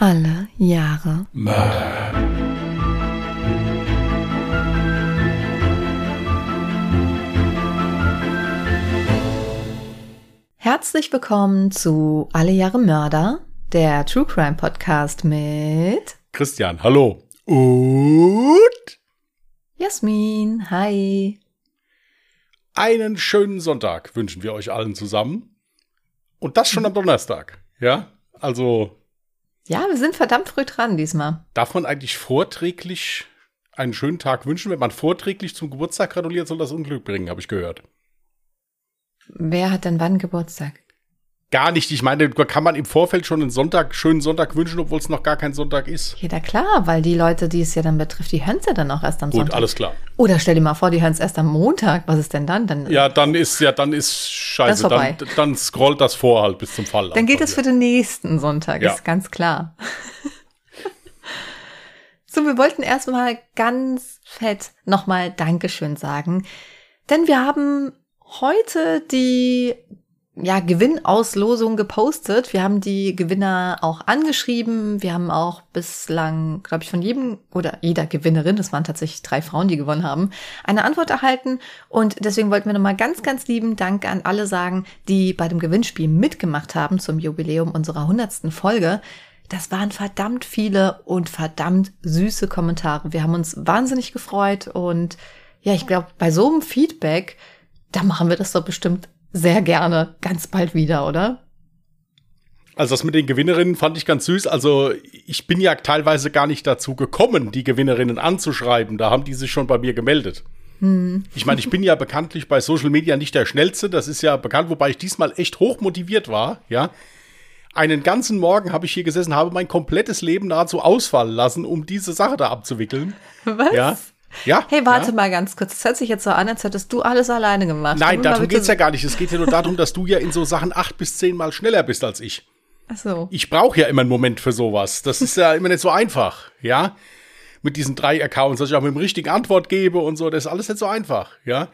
Alle Jahre Mörder. Herzlich willkommen zu Alle Jahre Mörder, der True Crime Podcast mit Christian, hallo. Und Jasmin. Hi. einen schönen Sonntag wünschen wir euch allen zusammen. Und das schon am Donnerstag. Ja, also Ja, wir sind verdammt früh dran diesmal. darf man eigentlich vorträglich einen schönen Tag wünschen? Wenn man vorträglich zum Geburtstag gratuliert, soll das Unglück bringen, habe ich gehört. Wer hat denn wann Geburtstag? Gar nicht. Ich meine, kann man im Vorfeld schon einen Sonntag, schönen Sonntag wünschen, obwohl es noch gar kein Sonntag ist. Ja, na klar, weil die Leute, die es ja dann betrifft, die hören es ja dann auch erst am Gut, Sonntag. alles klar. Oder stell dir mal vor, die hören es erst am Montag. Was ist denn dann? Dann, Ja, dann ist ja, dann ist ist scheiße. vorbei. Dann, dann scrollt das vor halt bis zum Fall. dann geht es für den nächsten Sonntag, Ja. ist ganz klar. so, wir wollten erstmal ganz fett nochmal Dankeschön sagen, denn wir haben heute die ja, Gewinnauslosung gepostet. Wir haben die Gewinner auch angeschrieben. Wir haben auch bislang, glaube ich, von jedem oder jeder Gewinnerin, das waren tatsächlich drei Frauen, die gewonnen haben, eine Antwort erhalten. Und deswegen wollten wir nochmal ganz, ganz lieben Dank an alle sagen, die bei dem Gewinnspiel mitgemacht haben zum Jubiläum unserer hundertsten Folge. Das waren verdammt viele und verdammt süße Kommentare. Wir haben uns wahnsinnig gefreut und ja, ich glaube, bei so einem Feedback, da machen wir das doch bestimmt sehr gerne ganz bald wieder, oder? Also das mit den Gewinnerinnen fand ich ganz süß. Also ich bin ja teilweise gar nicht dazu gekommen, die Gewinnerinnen anzuschreiben. Da haben die sich schon bei mir gemeldet. Ich meine, ich bin ja bekanntlich bei Social Media nicht der Schnellste. Das ist ja bekannt, wobei ich diesmal echt hoch motiviert war. Ja, einen ganzen Morgen habe ich hier gesessen, habe mein komplettes Leben nahezu ausfallen lassen, um diese Sache da abzuwickeln. Was? Ja, ja. Hey, warte ja. mal ganz kurz. Das hört sich jetzt so an, als hättest du alles alleine gemacht. Nein, darum bitte- geht's ja gar nicht. Es geht ja nur darum, dass du ja in so Sachen acht bis zehnmal schneller bist als ich. Ach so. ich brauche ja immer einen Moment für sowas. Das ist ja immer nicht so einfach, ja. Mit diesen drei Accounts, dass ich auch mit dem richtigen Antwort gebe und so, das ist alles nicht so einfach, ja.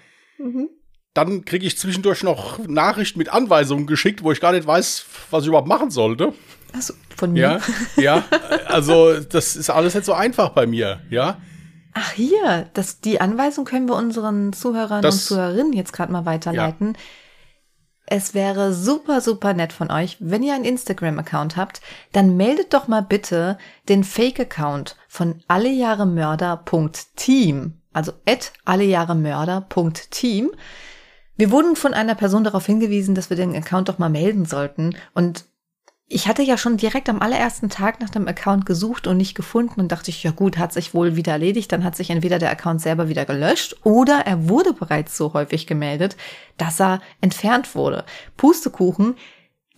Dann kriege ich zwischendurch noch Nachrichten mit Anweisungen geschickt, wo ich gar nicht weiß, was ich überhaupt machen sollte. Achso, von mir. Ja, ja. Also, das ist alles nicht so einfach bei mir, ja. Ach hier, das, die Anweisung können wir unseren Zuhörern Das- und Zuhörerinnen jetzt gerade mal weiterleiten. Es wäre super, super nett von euch, wenn ihr einen Instagram-Account habt, dann meldet doch mal bitte den Fake-Account von allejahremörder.team, also at allejahremörder.team. Wir wurden von einer Person darauf hingewiesen, dass wir den Account doch mal melden sollten. Und ich hatte ja schon direkt am allerersten Tag nach dem Account gesucht und nicht gefunden und dachte ich, ja gut, hat sich wohl wieder erledigt. Dann hat sich entweder der Account selber wieder gelöscht oder er wurde bereits so häufig gemeldet, dass er entfernt wurde. Pustekuchen.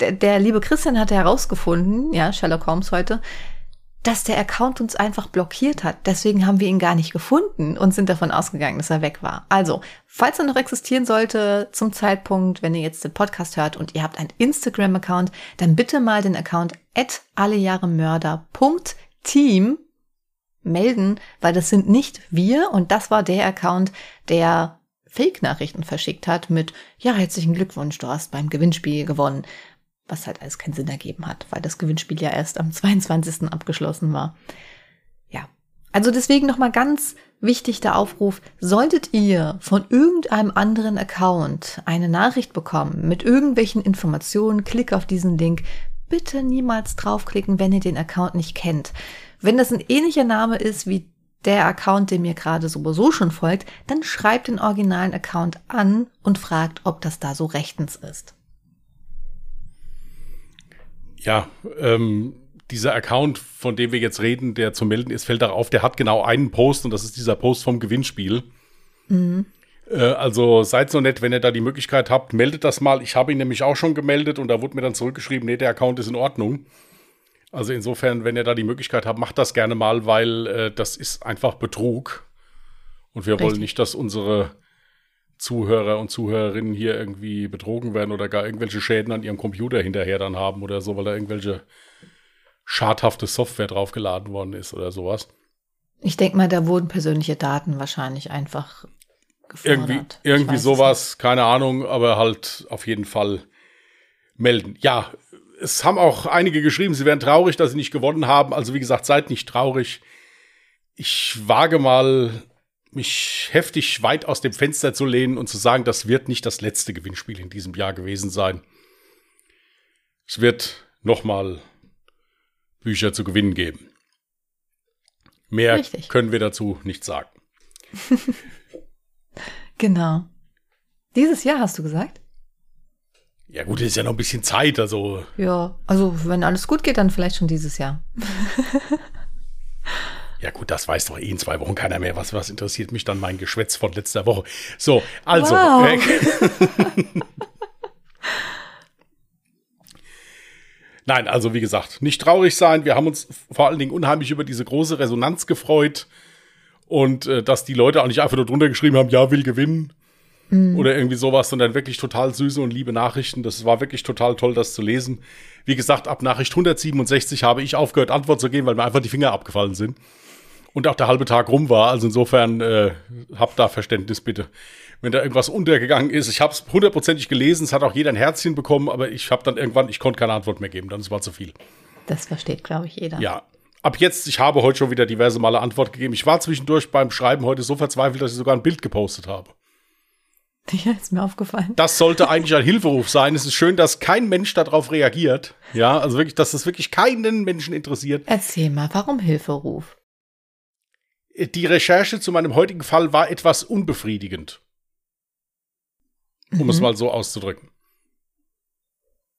Der, der liebe Christian hatte herausgefunden, ja, Sherlock Holmes heute, dass der Account uns einfach blockiert hat. Deswegen haben wir ihn gar nicht gefunden und sind davon ausgegangen, dass er weg war. Also, falls er noch existieren sollte zum Zeitpunkt, wenn ihr jetzt den Podcast hört und ihr habt einen Instagram-Account, dann bitte mal den Account at allejahremörder.team melden, weil das sind nicht wir und das war der Account, der Fake-Nachrichten verschickt hat mit, ja, herzlichen Glückwunsch, du hast beim Gewinnspiel gewonnen was halt alles keinen Sinn ergeben hat, weil das Gewinnspiel ja erst am 22. abgeschlossen war. Ja, also deswegen nochmal ganz wichtig der Aufruf, solltet ihr von irgendeinem anderen Account eine Nachricht bekommen mit irgendwelchen Informationen, klick auf diesen Link, bitte niemals draufklicken, wenn ihr den Account nicht kennt. Wenn das ein ähnlicher Name ist wie der Account, dem ihr gerade sowieso schon folgt, dann schreibt den originalen Account an und fragt, ob das da so rechtens ist. Ja, ähm, dieser Account, von dem wir jetzt reden, der zu melden ist, fällt darauf, der hat genau einen Post und das ist dieser Post vom Gewinnspiel. Äh, also seid so nett, wenn ihr da die Möglichkeit habt, meldet das mal. Ich habe ihn nämlich auch schon gemeldet und da wurde mir dann zurückgeschrieben, nee, der Account ist in Ordnung. Also insofern, wenn ihr da die Möglichkeit habt, macht das gerne mal, weil äh, das ist einfach Betrug. Und wir wollen Richtig. nicht, dass unsere Zuhörer und Zuhörerinnen hier irgendwie betrogen werden oder gar irgendwelche Schäden an ihrem Computer hinterher dann haben oder so, weil da irgendwelche schadhafte Software draufgeladen worden ist oder sowas. Ich denke mal, da wurden persönliche Daten wahrscheinlich einfach gefordert. Irgendwie, irgendwie sowas, keine Ahnung, aber halt auf jeden Fall melden. Ja, es haben auch einige geschrieben, sie wären traurig, dass sie nicht gewonnen haben. Also wie gesagt, seid nicht traurig. Ich wage mal, mich heftig weit aus dem Fenster zu lehnen und zu sagen, das wird nicht das letzte Gewinnspiel in diesem Jahr gewesen sein. Es wird nochmal Bücher zu gewinnen geben. Mehr Richtig. können wir dazu nicht sagen. genau. Dieses Jahr hast du gesagt? Ja gut, ist ja noch ein bisschen Zeit, also. Ja, also wenn alles gut geht, dann vielleicht schon dieses Jahr. ja gut, das weiß doch eh in zwei Wochen keiner mehr. Was, was interessiert mich dann mein Geschwätz von letzter Woche? So, also. Wow. Nein, also wie gesagt, nicht traurig sein. Wir haben uns vor allen Dingen unheimlich über diese große Resonanz gefreut und äh, dass die Leute auch nicht einfach nur drunter geschrieben haben, ja, will gewinnen mhm. oder irgendwie sowas, sondern wirklich total süße und liebe Nachrichten. Das war wirklich total toll, das zu lesen. Wie gesagt, ab Nachricht 167 habe ich aufgehört, Antwort zu geben, weil mir einfach die Finger abgefallen sind und auch der halbe Tag rum war. Also insofern äh, habt da Verständnis bitte wenn da irgendwas untergegangen ist. Ich habe es hundertprozentig gelesen, es hat auch jeder ein Herzchen bekommen, aber ich habe dann irgendwann, ich konnte keine Antwort mehr geben, dann war zu viel. Das versteht, glaube ich, jeder. Ja. Ab jetzt, ich habe heute schon wieder diverse Male Antwort gegeben. Ich war zwischendurch beim Schreiben heute so verzweifelt, dass ich sogar ein Bild gepostet habe. Ja, ist mir aufgefallen. Das sollte eigentlich ein Hilferuf sein. Es ist schön, dass kein Mensch darauf reagiert. Ja, also wirklich, dass das wirklich keinen Menschen interessiert. Erzähl mal, warum Hilferuf? Die Recherche zu meinem heutigen Fall war etwas unbefriedigend um mhm. es mal so auszudrücken.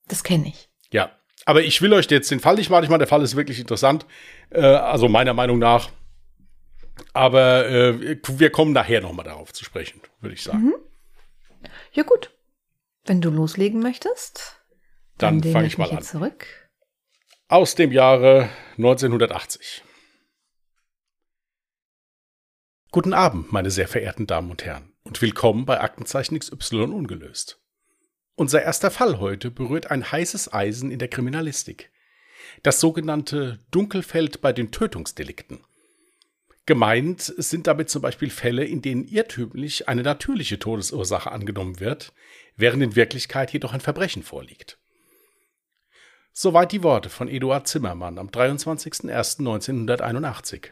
Das kenne ich. Ja, aber ich will euch jetzt den Fall nicht machen. Ich meine, der Fall ist wirklich interessant, äh, also meiner Meinung nach. Aber äh, wir kommen nachher noch mal darauf zu sprechen, würde ich sagen. Mhm. Ja gut, wenn du loslegen möchtest, dann, dann fange ich mal an. Zurück. Aus dem Jahre 1980. Guten Abend, meine sehr verehrten Damen und Herren und willkommen bei Aktenzeichen XY ungelöst. Unser erster Fall heute berührt ein heißes Eisen in der Kriminalistik. Das sogenannte Dunkelfeld bei den Tötungsdelikten. Gemeint sind damit zum Beispiel Fälle, in denen irrtümlich eine natürliche Todesursache angenommen wird, während in Wirklichkeit jedoch ein Verbrechen vorliegt. Soweit die Worte von Eduard Zimmermann am 23.01.1981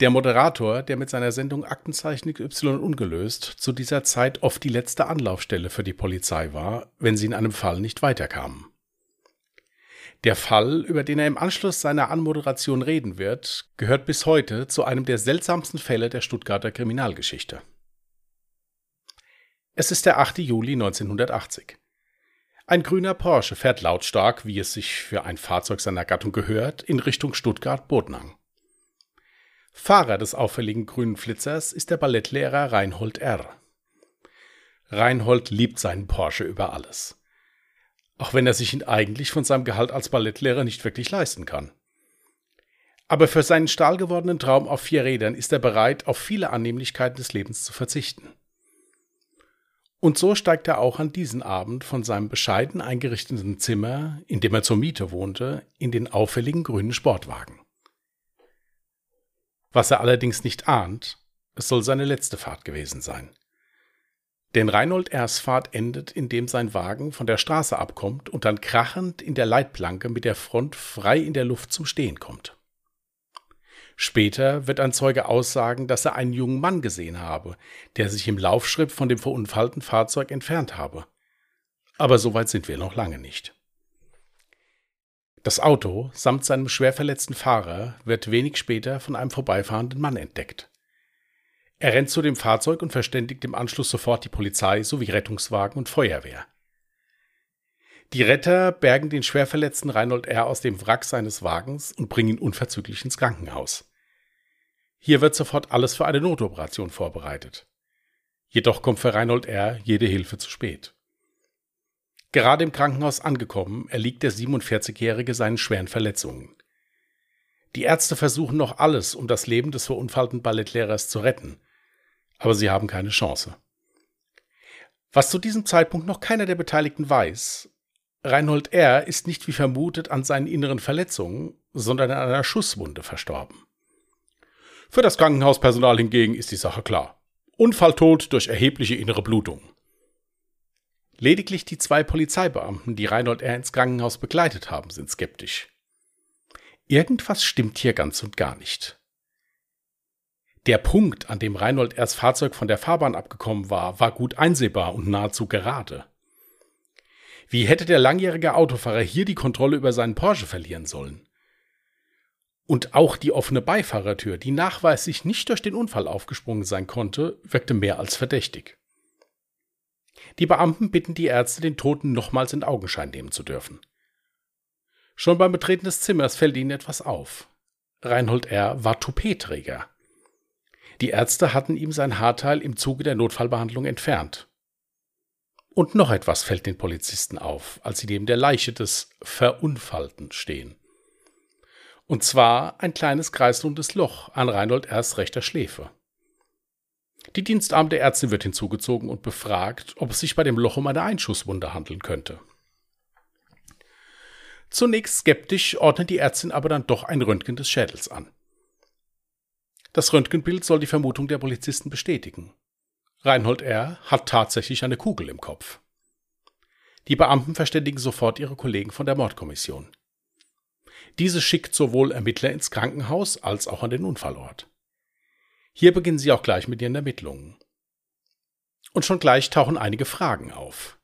der Moderator, der mit seiner Sendung Aktenzeichen Y ungelöst zu dieser Zeit oft die letzte Anlaufstelle für die Polizei war, wenn sie in einem Fall nicht weiterkamen. Der Fall, über den er im Anschluss seiner Anmoderation reden wird, gehört bis heute zu einem der seltsamsten Fälle der Stuttgarter Kriminalgeschichte. Es ist der 8. Juli 1980. Ein grüner Porsche fährt lautstark, wie es sich für ein Fahrzeug seiner Gattung gehört, in Richtung Stuttgart-Bodnang. Fahrer des auffälligen grünen Flitzers ist der Ballettlehrer Reinhold R. Reinhold liebt seinen Porsche über alles. Auch wenn er sich ihn eigentlich von seinem Gehalt als Ballettlehrer nicht wirklich leisten kann. Aber für seinen stahlgewordenen Traum auf vier Rädern ist er bereit, auf viele Annehmlichkeiten des Lebens zu verzichten. Und so steigt er auch an diesem Abend von seinem bescheiden eingerichteten Zimmer, in dem er zur Miete wohnte, in den auffälligen grünen Sportwagen. Was er allerdings nicht ahnt, es soll seine letzte Fahrt gewesen sein. Denn Reinhold R.'s Fahrt endet, indem sein Wagen von der Straße abkommt und dann krachend in der Leitplanke mit der Front frei in der Luft zum Stehen kommt. Später wird ein Zeuge aussagen, dass er einen jungen Mann gesehen habe, der sich im Laufschritt von dem verunfallten Fahrzeug entfernt habe. Aber so weit sind wir noch lange nicht. Das Auto samt seinem schwer verletzten Fahrer wird wenig später von einem vorbeifahrenden Mann entdeckt. Er rennt zu dem Fahrzeug und verständigt im Anschluss sofort die Polizei sowie Rettungswagen und Feuerwehr. Die Retter bergen den schwer verletzten Reinhold R. aus dem Wrack seines Wagens und bringen ihn unverzüglich ins Krankenhaus. Hier wird sofort alles für eine Notoperation vorbereitet. Jedoch kommt für Reinhold R. jede Hilfe zu spät. Gerade im Krankenhaus angekommen, erliegt der 47-Jährige seinen schweren Verletzungen. Die Ärzte versuchen noch alles, um das Leben des verunfallten Ballettlehrers zu retten, aber sie haben keine Chance. Was zu diesem Zeitpunkt noch keiner der Beteiligten weiß, Reinhold R. ist nicht wie vermutet an seinen inneren Verletzungen, sondern an einer Schusswunde verstorben. Für das Krankenhauspersonal hingegen ist die Sache klar. Unfalltod durch erhebliche innere Blutung. Lediglich die zwei Polizeibeamten, die Reinhold R. ins Krankenhaus begleitet haben, sind skeptisch. Irgendwas stimmt hier ganz und gar nicht. Der Punkt, an dem Reinhold R.'s Fahrzeug von der Fahrbahn abgekommen war, war gut einsehbar und nahezu gerade. Wie hätte der langjährige Autofahrer hier die Kontrolle über seinen Porsche verlieren sollen? Und auch die offene Beifahrertür, die nachweislich nicht durch den Unfall aufgesprungen sein konnte, wirkte mehr als verdächtig. Die Beamten bitten die Ärzte, den Toten nochmals in Augenschein nehmen zu dürfen. Schon beim Betreten des Zimmers fällt ihnen etwas auf. Reinhold R. war Toupet-Träger. Die Ärzte hatten ihm sein Haarteil im Zuge der Notfallbehandlung entfernt. Und noch etwas fällt den Polizisten auf, als sie neben der Leiche des Verunfallten stehen. Und zwar ein kleines kreisrundes Loch an Reinhold R.'s rechter Schläfe. Die Dienstarm der Ärztin wird hinzugezogen und befragt, ob es sich bei dem Loch um eine Einschusswunde handeln könnte. Zunächst skeptisch ordnet die Ärztin aber dann doch ein Röntgen des Schädels an. Das Röntgenbild soll die Vermutung der Polizisten bestätigen. Reinhold R. hat tatsächlich eine Kugel im Kopf. Die Beamten verständigen sofort ihre Kollegen von der Mordkommission. Diese schickt sowohl Ermittler ins Krankenhaus als auch an den Unfallort. Hier beginnen sie auch gleich mit ihren Ermittlungen. Und schon gleich tauchen einige Fragen auf.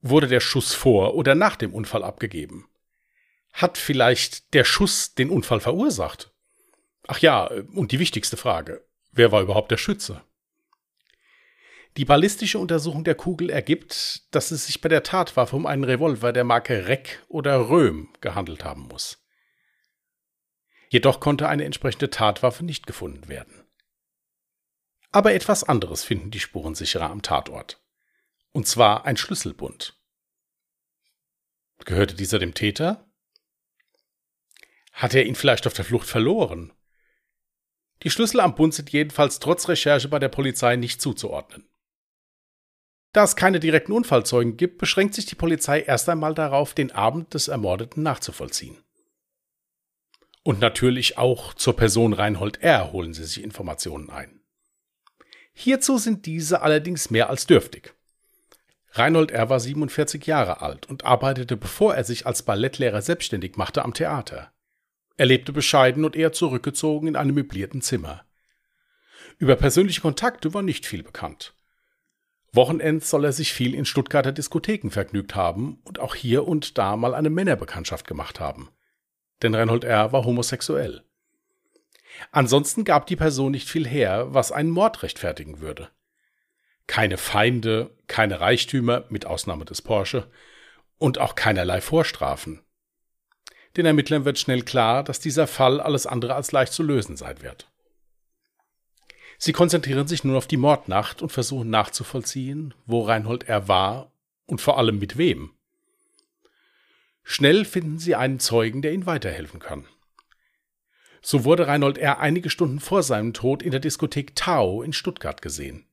Wurde der Schuss vor oder nach dem Unfall abgegeben? Hat vielleicht der Schuss den Unfall verursacht? Ach ja, und die wichtigste Frage, wer war überhaupt der Schütze? Die ballistische Untersuchung der Kugel ergibt, dass es sich bei der Tatwaffe um einen Revolver der Marke Reck oder Röhm gehandelt haben muss. Jedoch konnte eine entsprechende Tatwaffe nicht gefunden werden. Aber etwas anderes finden die Spurensicherer am Tatort. Und zwar ein Schlüsselbund. Gehörte dieser dem Täter? Hat er ihn vielleicht auf der Flucht verloren? Die Schlüssel am Bund sind jedenfalls trotz Recherche bei der Polizei nicht zuzuordnen. Da es keine direkten Unfallzeugen gibt, beschränkt sich die Polizei erst einmal darauf, den Abend des Ermordeten nachzuvollziehen. Und natürlich auch zur Person Reinhold R. holen sie sich Informationen ein. Hierzu sind diese allerdings mehr als dürftig. Reinhold R. war 47 Jahre alt und arbeitete, bevor er sich als Ballettlehrer selbstständig machte, am Theater. Er lebte bescheiden und eher zurückgezogen in einem möblierten Zimmer. Über persönliche Kontakte war nicht viel bekannt. Wochenends soll er sich viel in Stuttgarter Diskotheken vergnügt haben und auch hier und da mal eine Männerbekanntschaft gemacht haben. Denn Reinhold R. war homosexuell. Ansonsten gab die Person nicht viel her, was einen Mord rechtfertigen würde. Keine Feinde, keine Reichtümer, mit Ausnahme des Porsche, und auch keinerlei Vorstrafen. Den Ermittlern wird schnell klar, dass dieser Fall alles andere als leicht zu lösen sein wird. Sie konzentrieren sich nun auf die Mordnacht und versuchen nachzuvollziehen, wo Reinhold R. war und vor allem mit wem. Schnell finden sie einen Zeugen, der ihnen weiterhelfen kann. So wurde Reinhold R. einige Stunden vor seinem Tod in der Diskothek Tao in Stuttgart gesehen.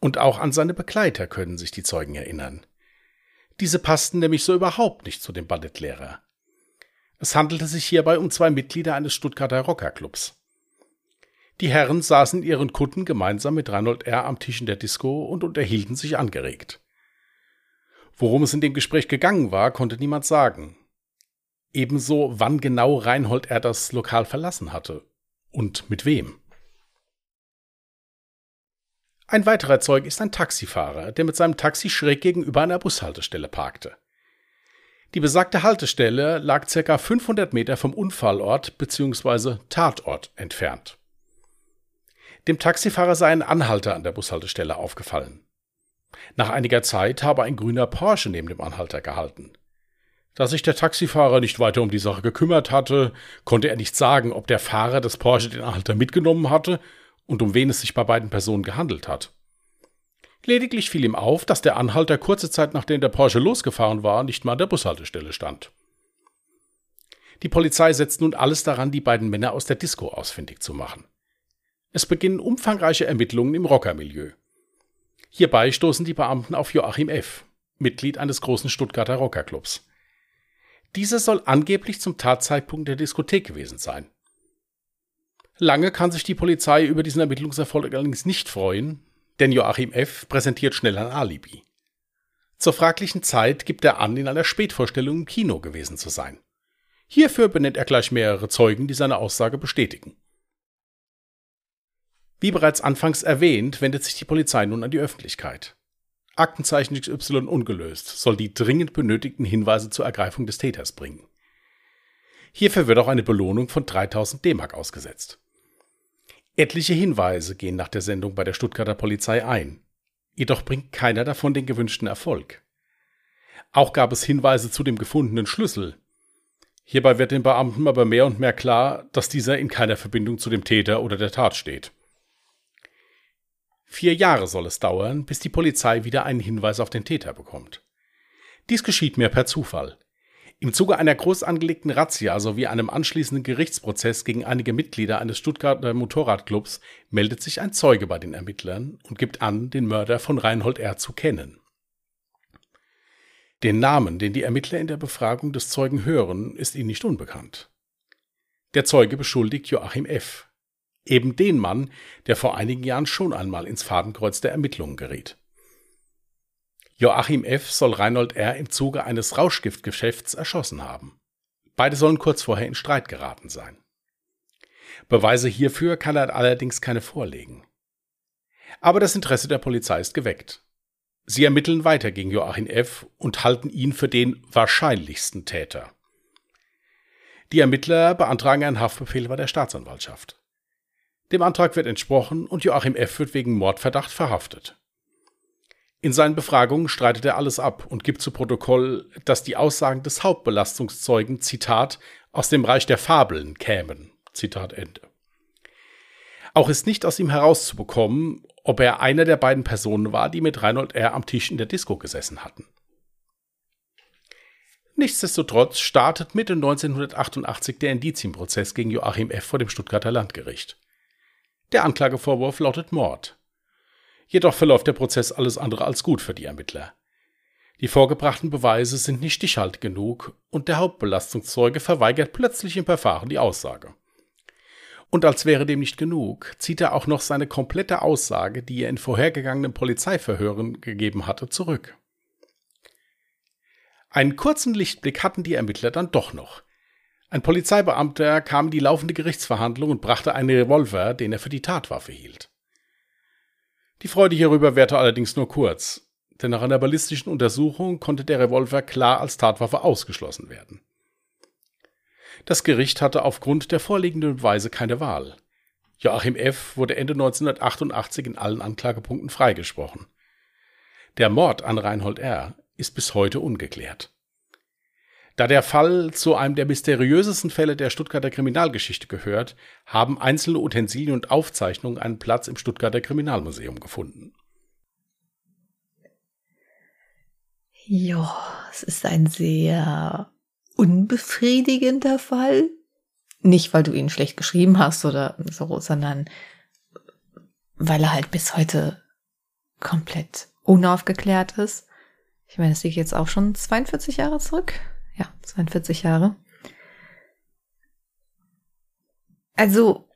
Und auch an seine Begleiter können sich die Zeugen erinnern. Diese passten nämlich so überhaupt nicht zu dem Ballettlehrer. Es handelte sich hierbei um zwei Mitglieder eines Stuttgarter Rockerclubs. Die Herren saßen in ihren Kutten gemeinsam mit Reinhold R. am Tisch in der Disco und unterhielten sich angeregt. Worum es in dem Gespräch gegangen war, konnte niemand sagen. Ebenso, wann genau Reinhold R. das Lokal verlassen hatte und mit wem. Ein weiterer Zeug ist ein Taxifahrer, der mit seinem Taxi schräg gegenüber einer Bushaltestelle parkte. Die besagte Haltestelle lag ca. 500 Meter vom Unfallort bzw. Tatort entfernt. Dem Taxifahrer sei ein Anhalter an der Bushaltestelle aufgefallen. Nach einiger Zeit habe ein grüner Porsche neben dem Anhalter gehalten. Da sich der Taxifahrer nicht weiter um die Sache gekümmert hatte, konnte er nicht sagen, ob der Fahrer des Porsche den Anhalter mitgenommen hatte und um wen es sich bei beiden Personen gehandelt hat. Lediglich fiel ihm auf, dass der Anhalter kurze Zeit nachdem der Porsche losgefahren war, nicht mal an der Bushaltestelle stand. Die Polizei setzt nun alles daran, die beiden Männer aus der Disco ausfindig zu machen. Es beginnen umfangreiche Ermittlungen im Rockermilieu. Hierbei stoßen die Beamten auf Joachim F., Mitglied eines großen Stuttgarter Rockerclubs. Dieser soll angeblich zum Tatzeitpunkt der Diskothek gewesen sein. Lange kann sich die Polizei über diesen Ermittlungserfolg allerdings nicht freuen, denn Joachim F. präsentiert schnell ein Alibi. Zur fraglichen Zeit gibt er an, in einer Spätvorstellung im Kino gewesen zu sein. Hierfür benennt er gleich mehrere Zeugen, die seine Aussage bestätigen. Wie bereits anfangs erwähnt, wendet sich die Polizei nun an die Öffentlichkeit. Aktenzeichen XY ungelöst soll die dringend benötigten Hinweise zur Ergreifung des Täters bringen. Hierfür wird auch eine Belohnung von 3000 D-Mark ausgesetzt. Etliche Hinweise gehen nach der Sendung bei der Stuttgarter Polizei ein. Jedoch bringt keiner davon den gewünschten Erfolg. Auch gab es Hinweise zu dem gefundenen Schlüssel. Hierbei wird den Beamten aber mehr und mehr klar, dass dieser in keiner Verbindung zu dem Täter oder der Tat steht. Vier Jahre soll es dauern, bis die Polizei wieder einen Hinweis auf den Täter bekommt. Dies geschieht mir per Zufall. Im Zuge einer groß angelegten Razzia sowie einem anschließenden Gerichtsprozess gegen einige Mitglieder eines Stuttgarter Motorradclubs meldet sich ein Zeuge bei den Ermittlern und gibt an, den Mörder von Reinhold R. zu kennen. Den Namen, den die Ermittler in der Befragung des Zeugen hören, ist ihnen nicht unbekannt. Der Zeuge beschuldigt Joachim F., Eben den Mann, der vor einigen Jahren schon einmal ins Fadenkreuz der Ermittlungen geriet. Joachim F. soll Reinhold R. im Zuge eines Rauschgiftgeschäfts erschossen haben. Beide sollen kurz vorher in Streit geraten sein. Beweise hierfür kann er allerdings keine vorlegen. Aber das Interesse der Polizei ist geweckt. Sie ermitteln weiter gegen Joachim F. und halten ihn für den wahrscheinlichsten Täter. Die Ermittler beantragen einen Haftbefehl bei der Staatsanwaltschaft. Dem Antrag wird entsprochen und Joachim F. wird wegen Mordverdacht verhaftet. In seinen Befragungen streitet er alles ab und gibt zu Protokoll, dass die Aussagen des Hauptbelastungszeugen, Zitat, aus dem Reich der Fabeln kämen. Zitat Ende. Auch ist nicht aus ihm herauszubekommen, ob er einer der beiden Personen war, die mit Reinhold R. am Tisch in der Disco gesessen hatten. Nichtsdestotrotz startet Mitte 1988 der Indizienprozess gegen Joachim F. vor dem Stuttgarter Landgericht. Der Anklagevorwurf lautet Mord. Jedoch verläuft der Prozess alles andere als gut für die Ermittler. Die vorgebrachten Beweise sind nicht stichhaltig genug und der Hauptbelastungszeuge verweigert plötzlich im Verfahren die Aussage. Und als wäre dem nicht genug, zieht er auch noch seine komplette Aussage, die er in vorhergegangenen Polizeiverhören gegeben hatte, zurück. Einen kurzen Lichtblick hatten die Ermittler dann doch noch. Ein Polizeibeamter kam in die laufende Gerichtsverhandlung und brachte einen Revolver, den er für die Tatwaffe hielt. Die Freude hierüber währte allerdings nur kurz, denn nach einer ballistischen Untersuchung konnte der Revolver klar als Tatwaffe ausgeschlossen werden. Das Gericht hatte aufgrund der vorliegenden Beweise keine Wahl. Joachim F. wurde Ende 1988 in allen Anklagepunkten freigesprochen. Der Mord an Reinhold R. ist bis heute ungeklärt. Da der Fall zu einem der mysteriösesten Fälle der Stuttgarter Kriminalgeschichte gehört, haben einzelne Utensilien und Aufzeichnungen einen Platz im Stuttgarter Kriminalmuseum gefunden. Ja, es ist ein sehr unbefriedigender Fall. Nicht, weil du ihn schlecht geschrieben hast oder so, sondern weil er halt bis heute komplett unaufgeklärt ist. Ich meine, es liegt jetzt auch schon 42 Jahre zurück ja, 42 Jahre. Also,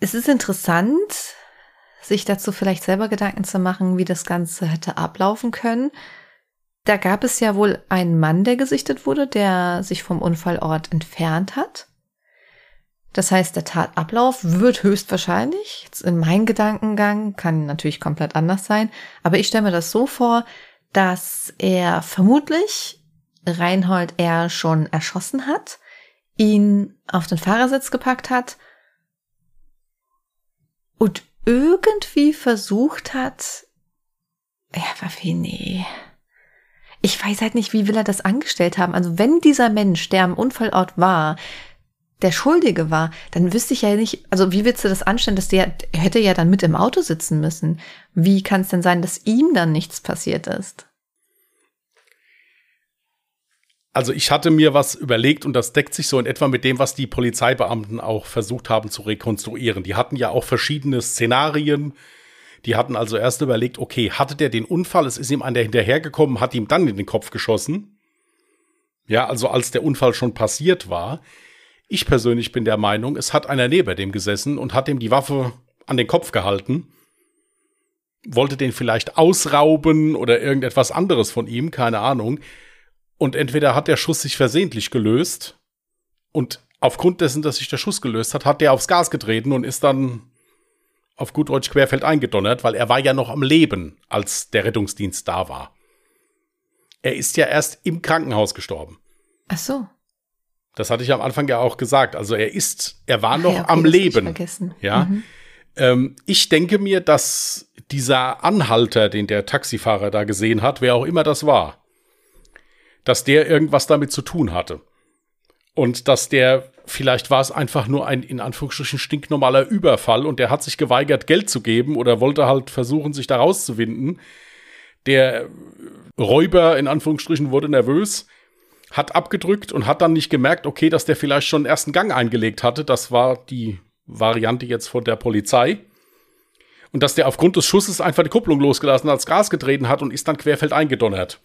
es ist interessant, sich dazu vielleicht selber Gedanken zu machen, wie das Ganze hätte ablaufen können. Da gab es ja wohl einen Mann, der gesichtet wurde, der sich vom Unfallort entfernt hat. Das heißt, der Tatablauf wird höchstwahrscheinlich, jetzt in meinem Gedankengang, kann natürlich komplett anders sein, aber ich stelle mir das so vor, dass er vermutlich Reinhold R. schon erschossen hat, ihn auf den Fahrersitz gepackt hat und irgendwie versucht hat, ja, Waffe, nee. Ich weiß halt nicht, wie will er das angestellt haben. Also wenn dieser Mensch, der am Unfallort war, der Schuldige war, dann wüsste ich ja nicht, also wie willst du das anstellen, dass der, er hätte ja dann mit im Auto sitzen müssen. Wie kann es denn sein, dass ihm dann nichts passiert ist? Also ich hatte mir was überlegt und das deckt sich so in etwa mit dem, was die Polizeibeamten auch versucht haben zu rekonstruieren. Die hatten ja auch verschiedene Szenarien. Die hatten also erst überlegt, okay, hatte der den Unfall, es ist ihm einer hinterhergekommen, hat ihm dann in den Kopf geschossen. Ja, also als der Unfall schon passiert war. Ich persönlich bin der Meinung, es hat einer neben dem gesessen und hat ihm die Waffe an den Kopf gehalten. wollte den vielleicht ausrauben oder irgendetwas anderes von ihm, keine Ahnung. Und entweder hat der Schuss sich versehentlich gelöst und aufgrund dessen, dass sich der Schuss gelöst hat, hat der aufs Gas getreten und ist dann auf gut Deutsch querfeld eingedonnert, weil er war ja noch am Leben, als der Rettungsdienst da war. Er ist ja erst im Krankenhaus gestorben. Ach so. Das hatte ich am Anfang ja auch gesagt. Also er ist, er war Ach, noch ja, okay, am Leben. Ja. Mhm. Ähm, ich denke mir, dass dieser Anhalter, den der Taxifahrer da gesehen hat, wer auch immer das war, dass der irgendwas damit zu tun hatte. Und dass der, vielleicht war es einfach nur ein in Anführungsstrichen stinknormaler Überfall und der hat sich geweigert, Geld zu geben oder wollte halt versuchen, sich da rauszuwinden. Der Räuber in Anführungsstrichen wurde nervös, hat abgedrückt und hat dann nicht gemerkt, okay, dass der vielleicht schon einen ersten Gang eingelegt hatte. Das war die Variante jetzt von der Polizei. Und dass der aufgrund des Schusses einfach die Kupplung losgelassen hat, das Gas getreten hat und ist dann querfeld eingedonnert.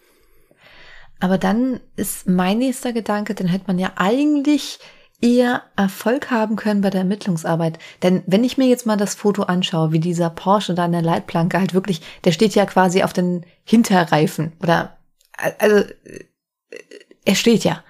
Aber dann ist mein nächster Gedanke, dann hätte man ja eigentlich eher Erfolg haben können bei der Ermittlungsarbeit. Denn wenn ich mir jetzt mal das Foto anschaue, wie dieser Porsche da in der Leitplanke halt wirklich, der steht ja quasi auf den Hinterreifen oder also er steht ja.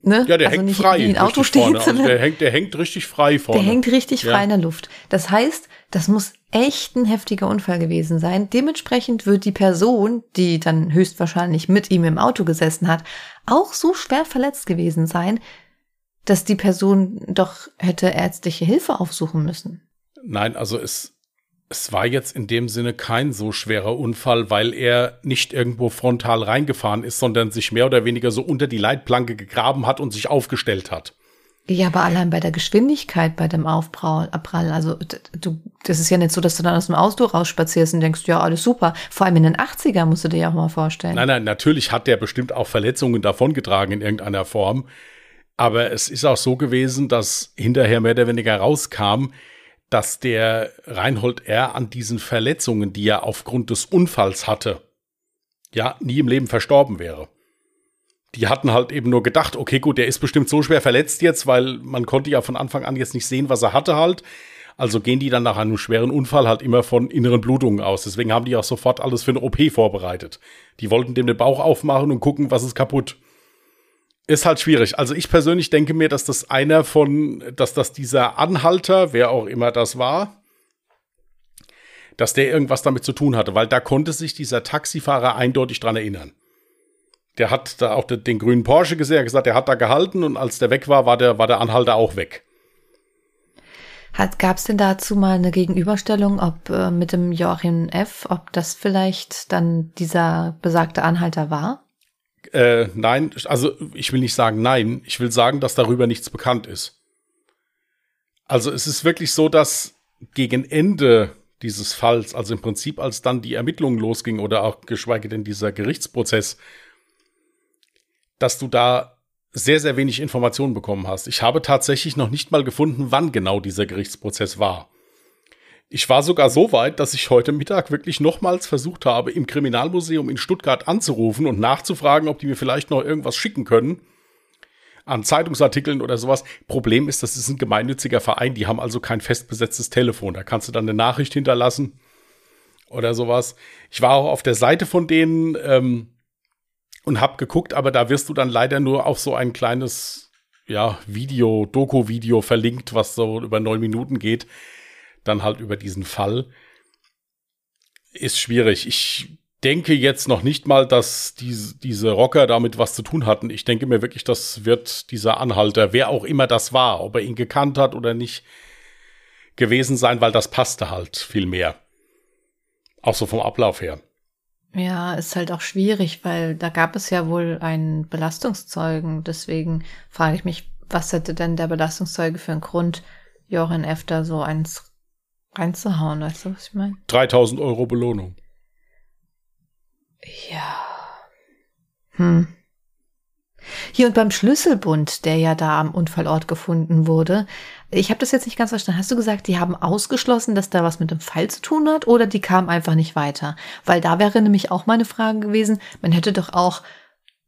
Ne? Ja, der also hängt frei. Wie ein Auto steht, also der hängt, der hängt richtig frei vorne. Der hängt richtig frei ja. in der Luft. Das heißt, das muss echt ein heftiger Unfall gewesen sein. Dementsprechend wird die Person, die dann höchstwahrscheinlich mit ihm im Auto gesessen hat, auch so schwer verletzt gewesen sein, dass die Person doch hätte ärztliche Hilfe aufsuchen müssen. Nein, also es, es war jetzt in dem Sinne kein so schwerer Unfall, weil er nicht irgendwo frontal reingefahren ist, sondern sich mehr oder weniger so unter die Leitplanke gegraben hat und sich aufgestellt hat. Ja, aber allein bei der Geschwindigkeit bei dem Aufprall, also du, das ist ja nicht so, dass du dann aus dem Auto rausspazierst und denkst, ja, alles super. Vor allem in den 80er musst du dir ja auch mal vorstellen. Nein, nein, natürlich hat der bestimmt auch Verletzungen davongetragen in irgendeiner Form. Aber es ist auch so gewesen, dass hinterher mehr oder weniger rauskam, dass der Reinhold R. an diesen Verletzungen, die er aufgrund des Unfalls hatte, ja, nie im Leben verstorben wäre. Die hatten halt eben nur gedacht, okay, gut, der ist bestimmt so schwer verletzt jetzt, weil man konnte ja von Anfang an jetzt nicht sehen, was er hatte halt. Also gehen die dann nach einem schweren Unfall halt immer von inneren Blutungen aus. Deswegen haben die auch sofort alles für eine OP vorbereitet. Die wollten dem den Bauch aufmachen und gucken, was ist kaputt. Ist halt schwierig. Also ich persönlich denke mir, dass das einer von, dass das dieser Anhalter, wer auch immer das war, dass der irgendwas damit zu tun hatte, weil da konnte sich dieser Taxifahrer eindeutig dran erinnern. Der hat da auch den, grünen Porsche gesehen, er gesagt, der hat da gehalten und als der weg war, war der, war der Anhalter auch weg. Gab es denn dazu mal eine Gegenüberstellung, ob äh, mit dem Joachim F., ob das vielleicht dann dieser besagte Anhalter war? Äh, nein, also ich will nicht sagen nein, ich will sagen, dass darüber nichts bekannt ist. Also es ist wirklich so, dass gegen Ende dieses Falls, also im Prinzip als dann die Ermittlungen losgingen oder auch geschweige denn dieser Gerichtsprozess, dass du da sehr, sehr wenig Informationen bekommen hast. Ich habe tatsächlich noch nicht mal gefunden, wann genau dieser Gerichtsprozess war. Ich war sogar so weit, dass ich heute Mittag wirklich nochmals versucht habe, im Kriminalmuseum in Stuttgart anzurufen und nachzufragen, ob die mir vielleicht noch irgendwas schicken können. An Zeitungsartikeln oder sowas. Problem ist, das ist ein gemeinnütziger Verein, die haben also kein festbesetztes Telefon. Da kannst du dann eine Nachricht hinterlassen oder sowas. Ich war auch auf der Seite von denen ähm, und hab geguckt, aber da wirst du dann leider nur auf so ein kleines ja, Video, Doku-Video verlinkt, was so über neun Minuten geht dann halt über diesen Fall. Ist schwierig. Ich denke jetzt noch nicht mal, dass diese, diese Rocker damit was zu tun hatten. Ich denke mir wirklich, das wird dieser Anhalter, wer auch immer das war, ob er ihn gekannt hat oder nicht, gewesen sein, weil das passte halt viel mehr. Auch so vom Ablauf her. Ja, ist halt auch schwierig, weil da gab es ja wohl einen Belastungszeugen. Deswegen frage ich mich, was hätte denn der Belastungszeuge für einen Grund, F. da so eins reinzuhauen, weißt du, was ich meine? 3000 Euro Belohnung. Ja. Hm. Hier und beim Schlüsselbund, der ja da am Unfallort gefunden wurde, ich habe das jetzt nicht ganz verstanden. Hast du gesagt, die haben ausgeschlossen, dass da was mit dem Fall zu tun hat oder die kamen einfach nicht weiter? Weil da wäre nämlich auch meine Frage gewesen, man hätte doch auch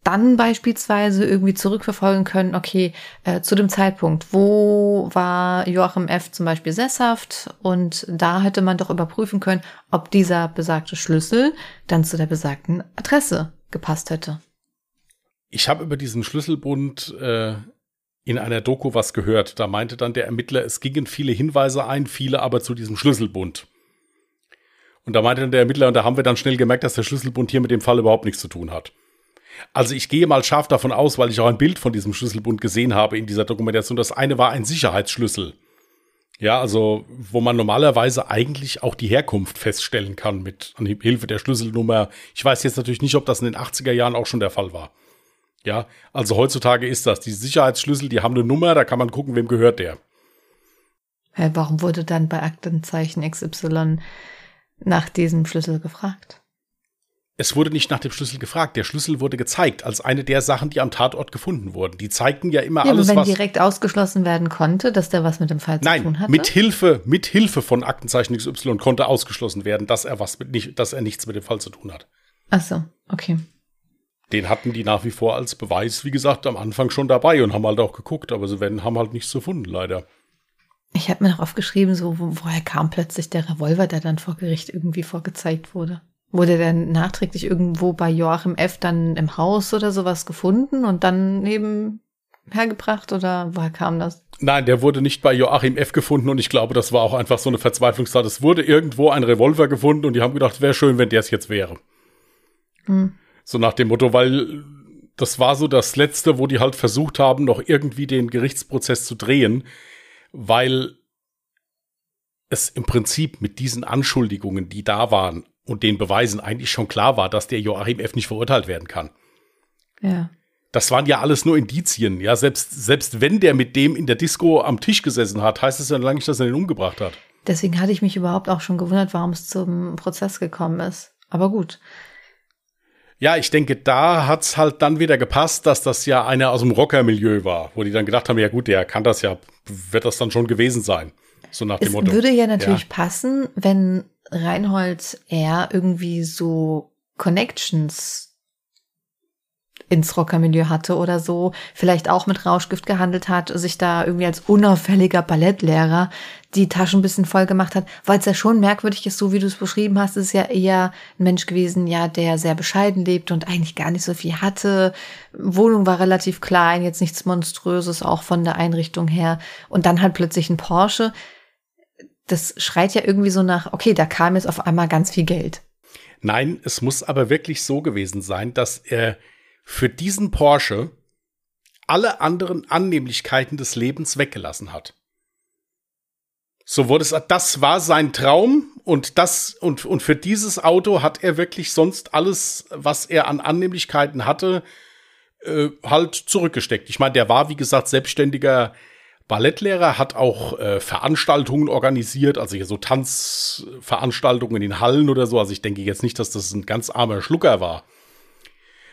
dann beispielsweise irgendwie zurückverfolgen können, okay, äh, zu dem Zeitpunkt, wo war Joachim F. zum Beispiel sesshaft und da hätte man doch überprüfen können, ob dieser besagte Schlüssel dann zu der besagten Adresse gepasst hätte. Ich habe über diesen Schlüsselbund äh, in einer Doku was gehört. Da meinte dann der Ermittler, es gingen viele Hinweise ein, viele aber zu diesem Schlüsselbund. Und da meinte dann der Ermittler, und da haben wir dann schnell gemerkt, dass der Schlüsselbund hier mit dem Fall überhaupt nichts zu tun hat. Also ich gehe mal scharf davon aus, weil ich auch ein Bild von diesem Schlüsselbund gesehen habe in dieser Dokumentation. Das eine war ein Sicherheitsschlüssel. Ja, also wo man normalerweise eigentlich auch die Herkunft feststellen kann mit Hilfe der Schlüsselnummer. Ich weiß jetzt natürlich nicht, ob das in den 80er Jahren auch schon der Fall war. Ja, also heutzutage ist das. Die Sicherheitsschlüssel, die haben eine Nummer, da kann man gucken, wem gehört der. Warum wurde dann bei Aktenzeichen XY nach diesem Schlüssel gefragt? Es wurde nicht nach dem Schlüssel gefragt. Der Schlüssel wurde gezeigt als eine der Sachen, die am Tatort gefunden wurden. Die zeigten ja immer ja, alles, wenn was direkt ausgeschlossen werden konnte, dass der was mit dem Fall Nein, zu tun hatte. Mit Hilfe, mit Hilfe von Aktenzeichen XY konnte ausgeschlossen werden, dass er was mit nicht, dass er nichts mit dem Fall zu tun hat. Ach so, okay. Den hatten die nach wie vor als Beweis, wie gesagt, am Anfang schon dabei und haben halt auch geguckt, aber sie werden, haben halt nichts gefunden, leider. Ich habe mir noch aufgeschrieben, so wo, woher kam plötzlich der Revolver, der dann vor Gericht irgendwie vorgezeigt wurde. Wurde der nachträglich irgendwo bei Joachim F. dann im Haus oder sowas gefunden und dann neben hergebracht oder woher kam das? Nein, der wurde nicht bei Joachim F. gefunden und ich glaube, das war auch einfach so eine Verzweiflungstat. Es wurde irgendwo ein Revolver gefunden und die haben gedacht, wäre schön, wenn der es jetzt wäre. Hm. So nach dem Motto, weil das war so das Letzte, wo die halt versucht haben, noch irgendwie den Gerichtsprozess zu drehen, weil es im Prinzip mit diesen Anschuldigungen, die da waren, und den Beweisen eigentlich schon klar war, dass der Joachim F. nicht verurteilt werden kann. Ja. Das waren ja alles nur Indizien. Ja, selbst, selbst wenn der mit dem in der Disco am Tisch gesessen hat, heißt es ja lange nicht, dass er den umgebracht hat. Deswegen hatte ich mich überhaupt auch schon gewundert, warum es zum Prozess gekommen ist. Aber gut. Ja, ich denke, da hat's halt dann wieder gepasst, dass das ja einer aus dem Rockermilieu war, wo die dann gedacht haben, ja gut, der kann das ja, wird das dann schon gewesen sein. So nach dem es Motto. würde ja natürlich ja. passen, wenn Reinhold eher irgendwie so Connections ins Rockermilieu hatte oder so, vielleicht auch mit Rauschgift gehandelt hat, sich da irgendwie als unauffälliger Ballettlehrer die Taschen ein bisschen voll gemacht hat, weil es ja schon merkwürdig ist, so wie du es beschrieben hast, ist ja eher ein Mensch gewesen, ja, der sehr bescheiden lebt und eigentlich gar nicht so viel hatte. Wohnung war relativ klein, jetzt nichts Monströses, auch von der Einrichtung her. Und dann halt plötzlich ein Porsche das schreit ja irgendwie so nach, okay, da kam jetzt auf einmal ganz viel Geld. Nein, es muss aber wirklich so gewesen sein, dass er für diesen Porsche alle anderen Annehmlichkeiten des Lebens weggelassen hat. So wurde es, das war sein Traum und das, und, und für dieses Auto hat er wirklich sonst alles, was er an Annehmlichkeiten hatte, äh, halt zurückgesteckt. Ich meine, der war, wie gesagt, selbstständiger Ballettlehrer, hat auch äh, Veranstaltungen organisiert, also hier so Tanzveranstaltungen in Hallen oder so. Also ich denke jetzt nicht, dass das ein ganz armer Schlucker war.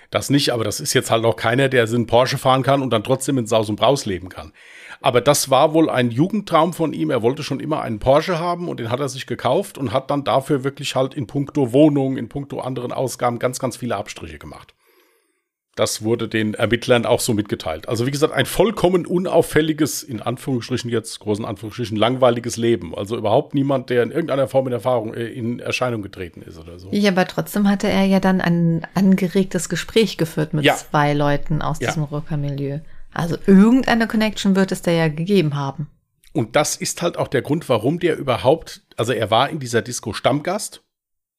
Das nicht, aber das ist jetzt halt auch keiner, der in Porsche fahren kann und dann trotzdem in Saus und Braus leben kann. Aber das war wohl ein Jugendtraum von ihm. Er wollte schon immer einen Porsche haben und den hat er sich gekauft und hat dann dafür wirklich halt in puncto Wohnung, in puncto anderen Ausgaben ganz, ganz viele Abstriche gemacht. Das wurde den Ermittlern auch so mitgeteilt. Also wie gesagt, ein vollkommen unauffälliges, in Anführungsstrichen jetzt, großen Anführungsstrichen, langweiliges Leben. Also überhaupt niemand, der in irgendeiner Form in Erfahrung, äh, in Erscheinung getreten ist oder so. Ja, aber trotzdem hatte er ja dann ein angeregtes Gespräch geführt mit ja. zwei Leuten aus ja. diesem Rockermilieu. Also irgendeine Connection wird es da ja gegeben haben. Und das ist halt auch der Grund, warum der überhaupt, also er war in dieser Disco Stammgast,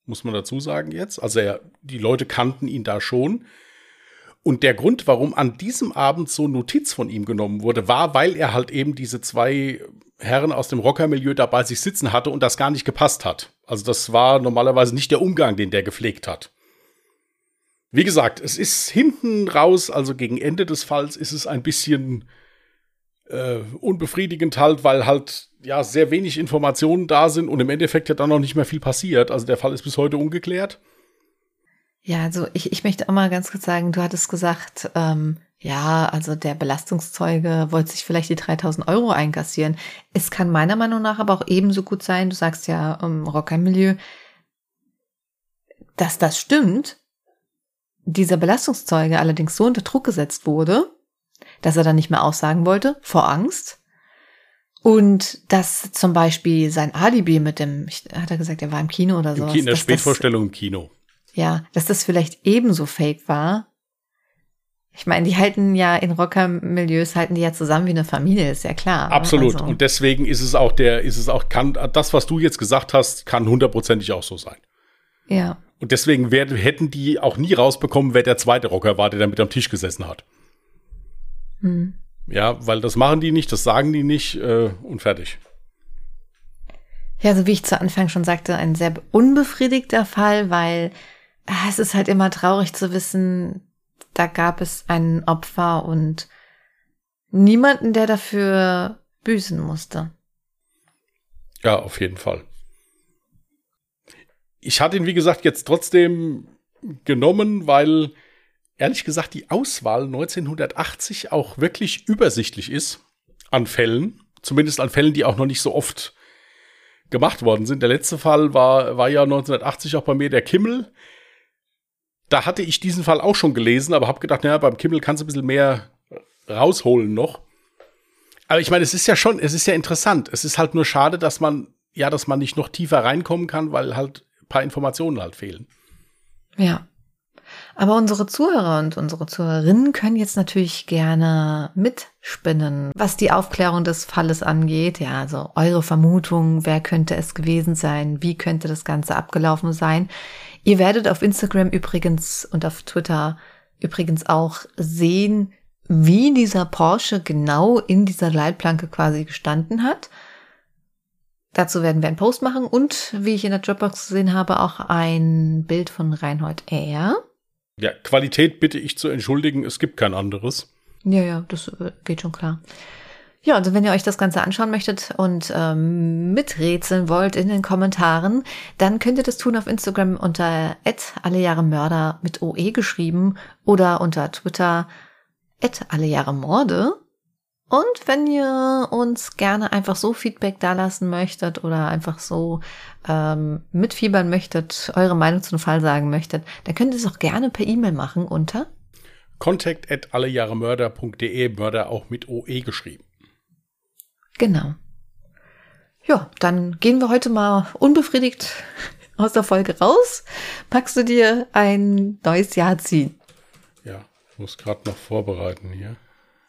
muss man dazu sagen jetzt. Also er, die Leute kannten ihn da schon. Und der Grund, warum an diesem Abend so Notiz von ihm genommen wurde, war, weil er halt eben diese zwei Herren aus dem Rockermilieu da bei sich sitzen hatte und das gar nicht gepasst hat. Also das war normalerweise nicht der Umgang, den der gepflegt hat. Wie gesagt, es ist hinten raus, also gegen Ende des Falls ist es ein bisschen äh, unbefriedigend halt, weil halt ja sehr wenig Informationen da sind und im Endeffekt ja dann noch nicht mehr viel passiert. Also der Fall ist bis heute ungeklärt. Ja, also ich, ich möchte auch mal ganz kurz sagen, du hattest gesagt, ähm, ja, also der Belastungszeuge wollte sich vielleicht die 3000 Euro einkassieren. Es kann meiner Meinung nach aber auch ebenso gut sein, du sagst ja im Rockermilieu, dass das stimmt, dieser Belastungszeuge allerdings so unter Druck gesetzt wurde, dass er dann nicht mehr aussagen wollte, vor Angst. Und dass zum Beispiel sein Alibi mit dem, hat er gesagt, er war im Kino oder so. In der Spätvorstellung im Kino. Ja, dass das vielleicht ebenso fake war. Ich meine, die halten ja in Rockermilieus halten die ja zusammen wie eine Familie, ist ja klar. Ne? Absolut. Also. Und deswegen ist es auch der, ist es auch, kann, das, was du jetzt gesagt hast, kann hundertprozentig auch so sein. Ja. Und deswegen werden, hätten die auch nie rausbekommen, wer der zweite Rocker war, der da mit am Tisch gesessen hat. Hm. Ja, weil das machen die nicht, das sagen die nicht äh, und fertig. Ja, so wie ich zu Anfang schon sagte, ein sehr unbefriedigter Fall, weil es ist halt immer traurig zu wissen, da gab es ein Opfer und niemanden, der dafür büßen musste. Ja, auf jeden Fall. Ich hatte ihn, wie gesagt, jetzt trotzdem genommen, weil ehrlich gesagt die Auswahl 1980 auch wirklich übersichtlich ist an Fällen. Zumindest an Fällen, die auch noch nicht so oft gemacht worden sind. Der letzte Fall war, war ja 1980 auch bei mir der Kimmel. Da hatte ich diesen Fall auch schon gelesen, aber habe gedacht, naja, beim Kimmel kannst du ein bisschen mehr rausholen noch. Aber ich meine, es ist ja schon, es ist ja interessant. Es ist halt nur schade, dass man, ja, dass man nicht noch tiefer reinkommen kann, weil halt paar Informationen halt fehlen. Ja. Aber unsere Zuhörer und unsere Zuhörerinnen können jetzt natürlich gerne mitspinnen, was die Aufklärung des Falles angeht. Ja, also eure Vermutung, wer könnte es gewesen sein, wie könnte das Ganze abgelaufen sein. Ihr werdet auf Instagram übrigens und auf Twitter übrigens auch sehen, wie dieser Porsche genau in dieser Leitplanke quasi gestanden hat. Dazu werden wir einen Post machen und, wie ich in der Dropbox gesehen habe, auch ein Bild von Reinhold R. Ja, Qualität bitte ich zu entschuldigen, es gibt kein anderes. Ja, ja, das äh, geht schon klar. Ja, also wenn ihr euch das Ganze anschauen möchtet und ähm, miträtseln wollt in den Kommentaren, dann könnt ihr das tun auf Instagram unter alle Jahre Mörder mit OE geschrieben oder unter Twitter alle Jahre Morde. Und wenn ihr uns gerne einfach so Feedback dalassen möchtet oder einfach so ähm, mitfiebern möchtet, eure Meinung zu einem Fall sagen möchtet, dann könnt ihr es auch gerne per E-Mail machen unter contact at allejahremörder.de, Mörder auch mit OE geschrieben. Genau. Ja, dann gehen wir heute mal unbefriedigt aus der Folge raus. Packst du dir ein neues Jahr ziehen? Ja, ich muss gerade noch vorbereiten hier.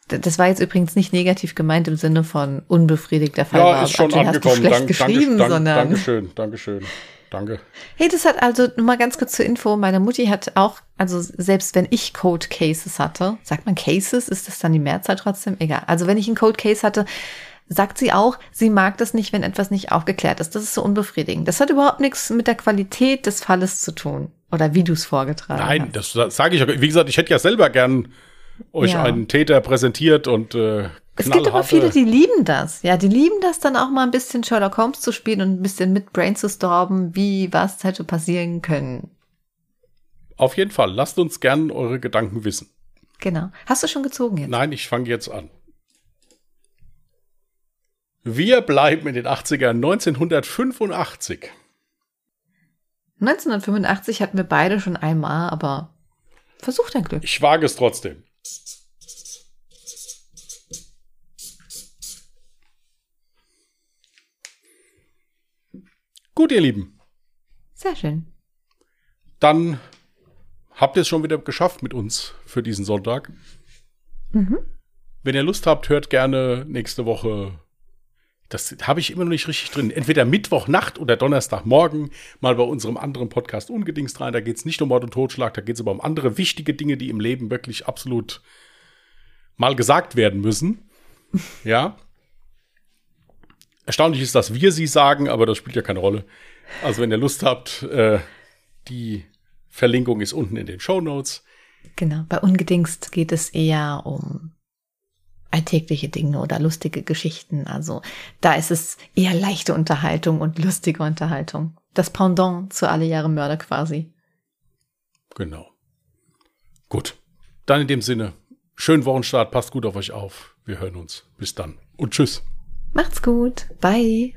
Das war jetzt übrigens nicht negativ gemeint im Sinne von unbefriedigter Fall. Ja, ist schon Abdel, angekommen. Hast du geschrieben, danke, sondern Dankeschön, Dankeschön. Danke. Hey, das hat also nur mal ganz kurz zur Info. Meine Mutti hat auch, also selbst wenn ich Code Cases hatte, sagt man Cases, ist das dann die Mehrzahl trotzdem? Egal. Also wenn ich einen Code Case hatte, sagt sie auch, sie mag das nicht, wenn etwas nicht aufgeklärt ist. Das ist so unbefriedigend. Das hat überhaupt nichts mit der Qualität des Falles zu tun. Oder wie du es vorgetragen Nein, hast. Nein, das sage ich. Wie gesagt, ich hätte ja selber gern euch ja. einen Täter präsentiert und äh, es gibt aber viele, die lieben das. Ja, die lieben das dann auch mal ein bisschen Sherlock Holmes zu spielen und ein bisschen mit brainstormen, wie was hätte passieren können. Auf jeden Fall. Lasst uns gern eure Gedanken wissen. Genau. Hast du schon gezogen jetzt? Nein, ich fange jetzt an. Wir bleiben in den 80ern 1985. 1985 hatten wir beide schon einmal, aber versuch dein Glück. Ich wage es trotzdem. Gut, ihr Lieben. Sehr schön. Dann habt ihr es schon wieder geschafft mit uns für diesen Sonntag. Mhm. Wenn ihr Lust habt, hört gerne nächste Woche. Das habe ich immer noch nicht richtig drin. Entweder Mittwochnacht oder Donnerstagmorgen mal bei unserem anderen Podcast Ungedingst rein. Da geht es nicht um Mord und Totschlag, da geht es aber um andere wichtige Dinge, die im Leben wirklich absolut mal gesagt werden müssen. ja. Erstaunlich ist, dass wir sie sagen, aber das spielt ja keine Rolle. Also wenn ihr Lust habt, äh, die Verlinkung ist unten in den Show Notes. Genau, bei Ungedingst geht es eher um alltägliche Dinge oder lustige Geschichten. Also da ist es eher leichte Unterhaltung und lustige Unterhaltung. Das Pendant zu alle Jahre Mörder quasi. Genau. Gut. Dann in dem Sinne, schönen Wochenstart, passt gut auf euch auf. Wir hören uns. Bis dann und tschüss. Macht's gut. Bye.